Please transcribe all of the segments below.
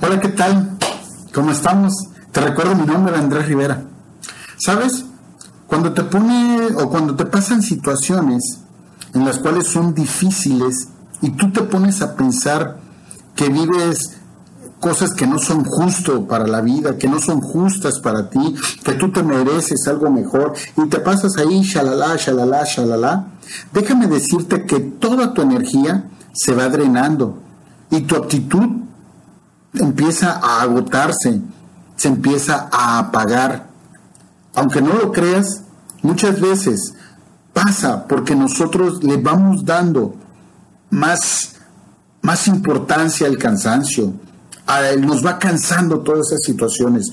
Hola, ¿qué tal? ¿Cómo estamos? Te recuerdo mi nombre, Andrés Rivera. ¿Sabes? Cuando te pone o cuando te pasan situaciones en las cuales son difíciles y tú te pones a pensar que vives cosas que no son justo para la vida, que no son justas para ti, que tú te mereces algo mejor y te pasas ahí shalala, shalala, shalala, déjame decirte que toda tu energía se va drenando y tu actitud empieza a agotarse, se empieza a apagar. Aunque no lo creas, muchas veces pasa porque nosotros le vamos dando más, más importancia al cansancio, nos va cansando todas esas situaciones.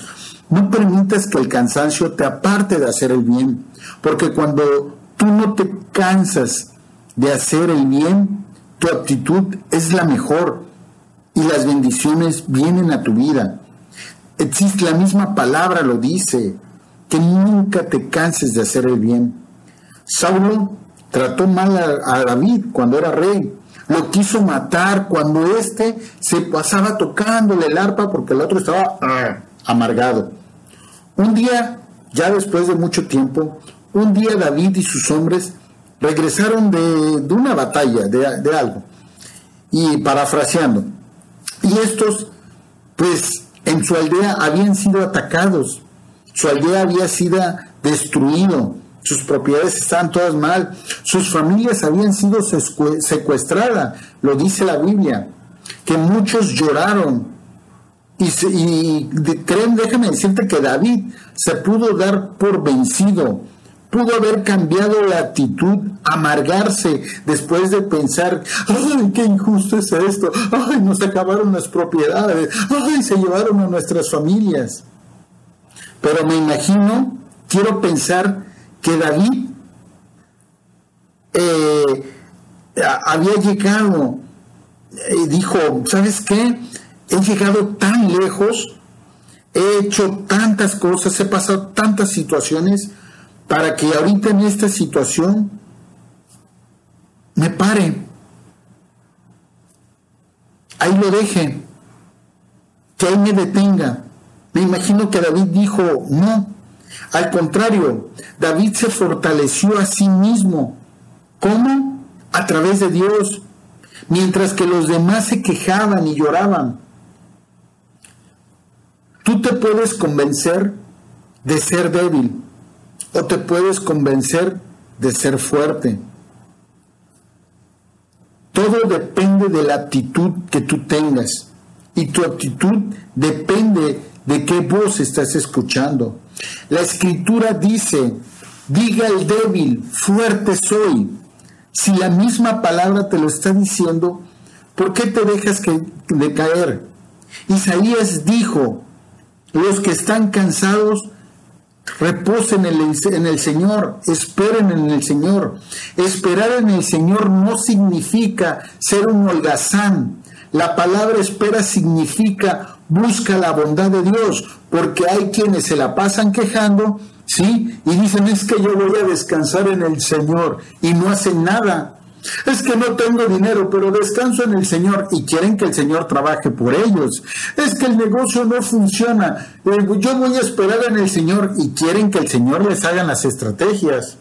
No permitas que el cansancio te aparte de hacer el bien, porque cuando tú no te cansas de hacer el bien, tu actitud es la mejor y las bendiciones vienen a tu vida. Existe la misma palabra lo dice, que nunca te canses de hacer el bien. Saulo trató mal a, David cuando era rey, lo quiso matar cuando éste se pasaba tocándole el arpa porque el otro estaba ah, amargado. Un día, ya después de mucho tiempo, un día David y sus hombres regresaron de, una batalla, de, de, algo, y parafraseando, y estos, pues, en su aldea habían sido atacados, su aldea había sido destruido, sus propiedades estaban todas mal, sus familias habían sido secuestradas, lo dice la Biblia, que muchos lloraron. Y, y creen, déjame decirte que David se pudo dar por vencido, pudo haber cambiado la actitud, amargarse después de pensar, ay, qué injusto es esto, ay, nos acabaron las propiedades, ay, se llevaron a nuestras familias. Pero me imagino, quiero pensar que David eh, había llegado y dijo, ¿sabes qué? He llegado tan lejos, he hecho tantas cosas, he pasado tantas situaciones para que ahorita en esta situación me pare. Ahí lo deje, que ahí me detenga. Me imagino que David dijo, no, al contrario, David se fortaleció a sí mismo. ¿Cómo? A través de Dios, mientras que los demás se quejaban y lloraban. Tú te puedes convencer de ser débil o te puedes convencer de ser fuerte. Todo depende de la actitud que tú tengas y tu actitud depende de qué voz estás escuchando. La escritura dice, diga el débil, fuerte soy. Si la misma palabra te lo está diciendo, ¿por qué te dejas que, de caer? Isaías dijo, los que están cansados, reposen en el, en el Señor, esperen en el Señor. Esperar en el Señor no significa ser un holgazán. La palabra espera significa busca la bondad de Dios, porque hay quienes se la pasan quejando, ¿sí? Y dicen, es que yo voy a descansar en el Señor y no hacen nada. Es que no tengo dinero, pero descanso en el Señor y quieren que el Señor trabaje por ellos. Es que el negocio no funciona. Eh, yo voy a esperar en el Señor y quieren que el Señor les haga las estrategias.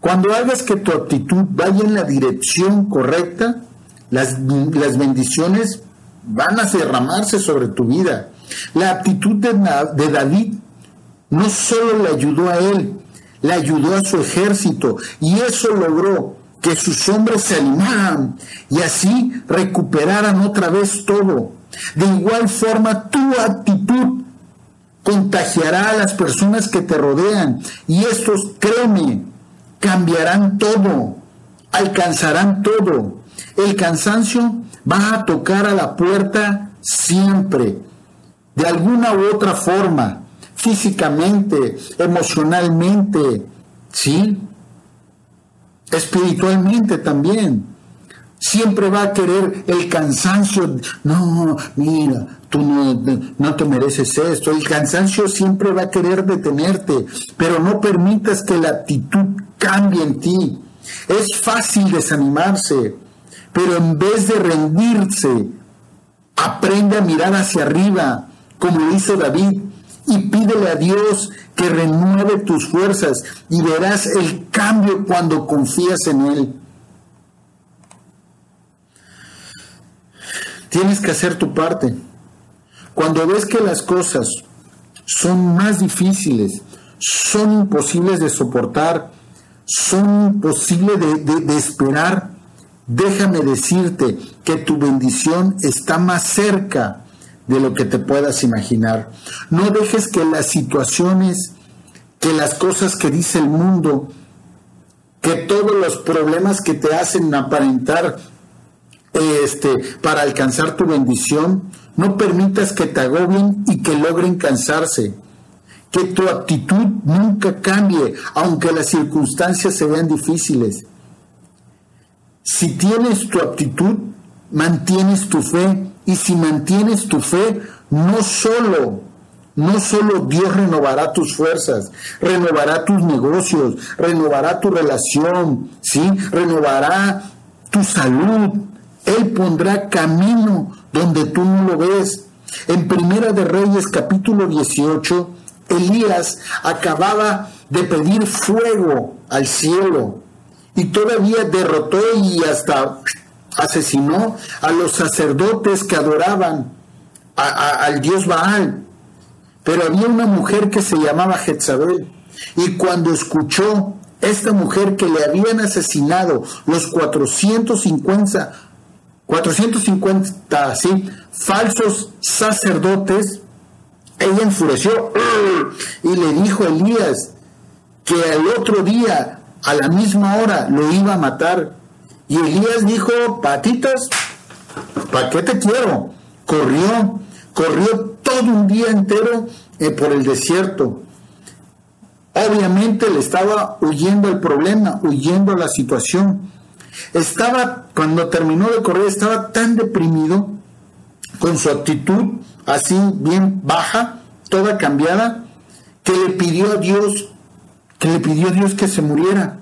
Cuando hagas que tu actitud vaya en la dirección correcta, las, las bendiciones van a derramarse sobre tu vida. La actitud de, de David no solo le ayudó a él, le ayudó a su ejército y eso logró que sus hombres se animaran y así recuperaran otra vez todo. De igual forma, tu actitud contagiará a las personas que te rodean y estos, créeme, cambiarán todo, alcanzarán todo. El cansancio va a tocar a la puerta siempre, de alguna u otra forma, físicamente, emocionalmente, ¿sí? Espiritualmente también. Siempre va a querer el cansancio. No, mira, tú no, no, te mereces esto. El cansancio siempre va a querer detenerte, pero no permitas que la actitud cambie en ti. Es fácil desanimarse, pero en vez de rendirse, Aprende a mirar hacia arriba, como lo hizo David, y pídele a Dios que renueve tus fuerzas y verás el cambio cuando confías en Él. Tienes que hacer tu parte. Cuando ves que las cosas son más difíciles, son imposibles de soportar, son imposibles de, esperar, déjame decirte que tu bendición está más cerca de lo que te puedas imaginar. No dejes que las situaciones, que las cosas que dice el mundo, que todos los problemas que te hacen aparentar este, para alcanzar tu bendición, no permitas que te agobien y que logren cansarse. Que tu actitud nunca cambie, aunque las circunstancias se vean difíciles. Si tienes tu actitud, mantienes tu fe. Y si mantienes tu fe, no solo, no solo Dios renovará tus fuerzas, renovará tus negocios, renovará tu relación, ¿sí? Renovará tu salud. Él pondrá camino donde tú no lo ves. En Primera de Reyes capítulo 18, Elías acababa de pedir fuego al cielo y todavía derrotó y hasta asesinó a los sacerdotes que adoraban al dios Baal. Pero había una mujer que se llamaba Jezabel y cuando escuchó esta mujer que le habían asesinado los 450 450 ¿sí? falsos sacerdotes, ella enfureció y le dijo a Elías que al otro día, a la misma hora, lo iba a matar. Y Elías dijo, patitas, ¿para qué te quiero? Corrió, corrió todo un día entero eh, por el desierto. Obviamente le estaba huyendo el problema, huyendo a la situación. Estaba, cuando terminó de correr, estaba tan deprimido, con su actitud así bien baja, toda cambiada, que le pidió a Dios, que le pidió a Dios que se muriera.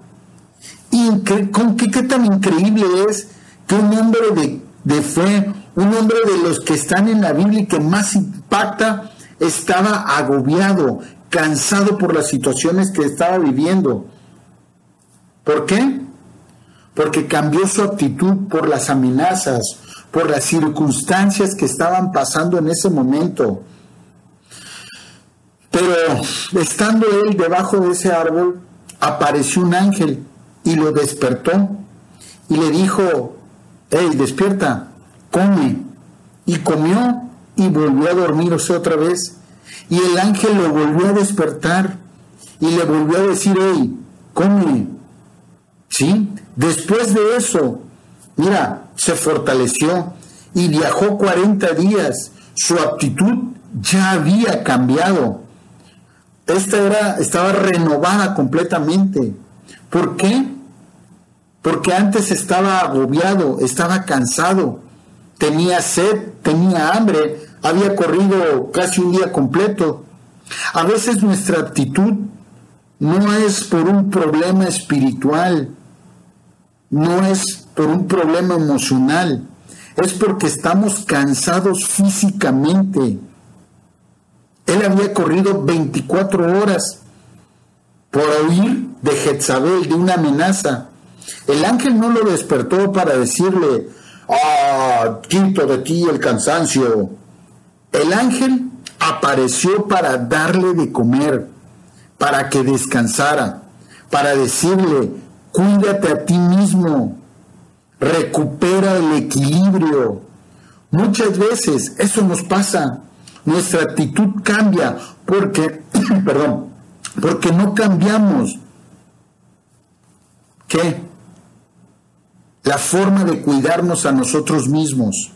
Y con qué, tan increíble es que un hombre de, de fe, un hombre de los que están en la Biblia y que más impacta, estaba agobiado, cansado por las situaciones que estaba viviendo. ¿Por qué? porque cambió su actitud por las amenazas, por las circunstancias que estaban pasando en ese momento. Pero estando él debajo de ese árbol, apareció un ángel y lo despertó y le dijo, hey, despierta, come. Y comió y volvió a dormirse otra vez. Y el ángel lo volvió a despertar y le volvió a decir, hey, come. ¿Sí? Después de eso, mira, se fortaleció y viajó 40 días. Su actitud ya había cambiado. Esta era, estaba renovada completamente. ¿Por qué? Porque antes estaba agobiado, estaba cansado, tenía sed, tenía hambre, había corrido casi un día completo. A veces nuestra actitud no es por un problema espiritual, no es por un problema emocional, es porque estamos cansados físicamente. Él había corrido 24 horas por huir de Jezabel, de una amenaza. El ángel no lo despertó para decirle, ah, quito de ti el cansancio. El ángel apareció para darle de comer, para que descansara, para decirle, Cuídate a ti mismo. Recupera el equilibrio. Muchas veces eso nos pasa. Nuestra actitud cambia porque, perdón, porque no cambiamos. ¿Qué? La forma de cuidarnos a nosotros mismos.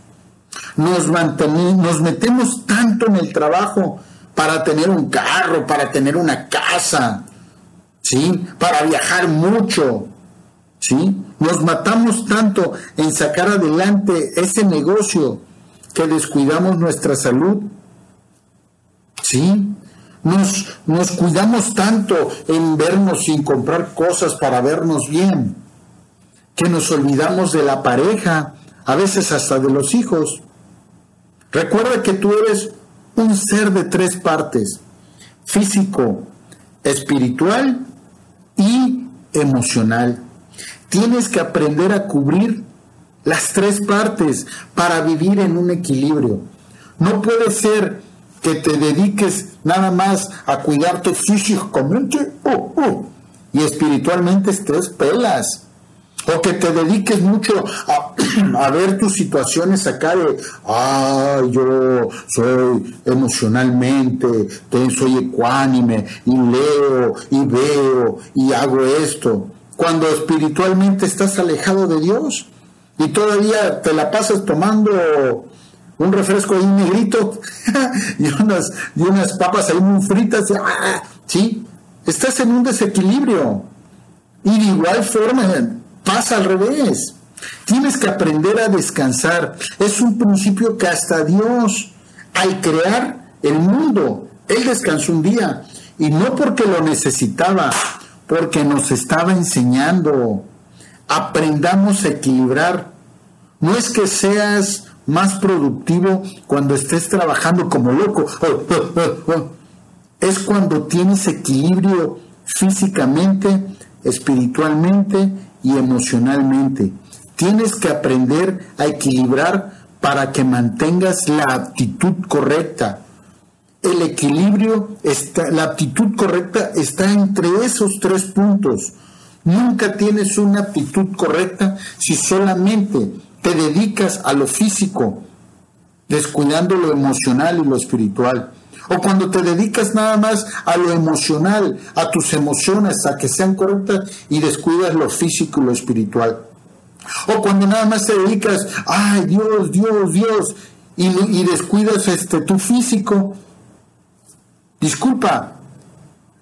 Nos, nos metemos tanto en el trabajo para tener un carro, para tener una casa, ¿sí? Para viajar mucho, ¿sí? Nos matamos tanto en sacar adelante ese negocio que descuidamos nuestra salud, ¿sí? Nos, nos cuidamos tanto en vernos sin comprar cosas para vernos bien, que nos olvidamos de la pareja, a veces hasta de los hijos. Recuerda que tú eres un ser de tres partes, físico, espiritual y emocional. Tienes que aprender a cubrir las tres partes para vivir en un equilibrio. No puede ser que te dediques nada más a cuidarte físicamente uh, uh, y espiritualmente estés pelas. O que te dediques mucho a, ver tus situaciones acá de, ah, yo soy emocionalmente, soy ecuánime y leo y veo y hago esto. Cuando espiritualmente estás alejado de Dios y todavía te la pasas tomando un refresco ahí negrito y unas, y unas papas ahí muy fritas, ¡ah! ¿sí? Estás en un desequilibrio. Y de igual forma pasa al revés. Tienes que aprender a descansar. Es un principio que hasta Dios, al crear el mundo, Él descansó un día. Y no porque lo necesitaba, porque nos estaba enseñando. Aprendamos a equilibrar. No es que seas más productivo cuando estés trabajando como loco. Es cuando tienes equilibrio físicamente, espiritualmente y emocionalmente. Tienes que aprender a equilibrar para que mantengas la actitud correcta. El equilibrio, está, la actitud correcta está entre esos tres puntos. Nunca tienes una actitud correcta si solamente te dedicas a lo físico, descuidando lo emocional y lo espiritual. O cuando te dedicas nada más a lo emocional, a tus emociones, a que sean correctas y descuidas lo físico y lo espiritual. O cuando nada más te dedicas, ay Dios, Dios, Dios, y, descuidas este, tu físico. Disculpa,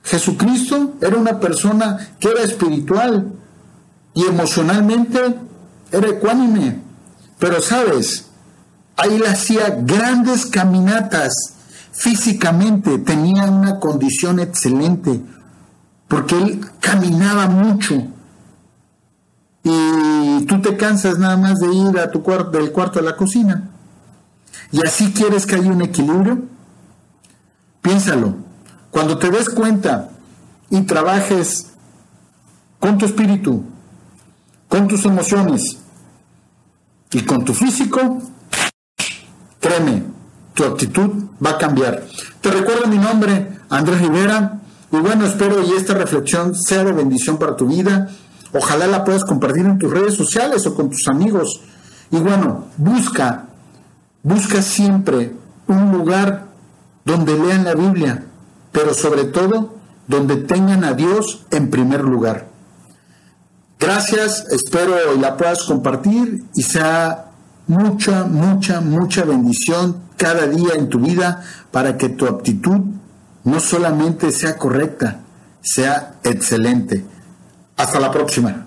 Jesucristo era una persona que era espiritual y emocionalmente era ecuánime. Pero sabes, ahí él hacía grandes caminatas físicamente, tenía una condición excelente, porque él caminaba mucho. Y tú te cansas nada más de ir a tu cuarto, del cuarto a la cocina. Y así quieres que haya un equilibrio. Piénsalo. Cuando te des cuenta y trabajes con tu espíritu, con tus emociones, y con tu físico, créeme, tu actitud va a cambiar. Te recuerdo mi nombre, Andrés Rivera, y bueno, espero y esta reflexión sea de bendición para tu vida. Ojalá la puedas compartir en tus redes sociales o con tus amigos. Y bueno, busca, busca siempre un lugar donde lean la Biblia, pero sobre todo donde tengan a Dios en primer lugar. Gracias, espero la puedas compartir y sea mucha, mucha, mucha bendición cada día en tu vida para que tu actitud no solamente sea correcta, sea excelente. Hasta la próxima.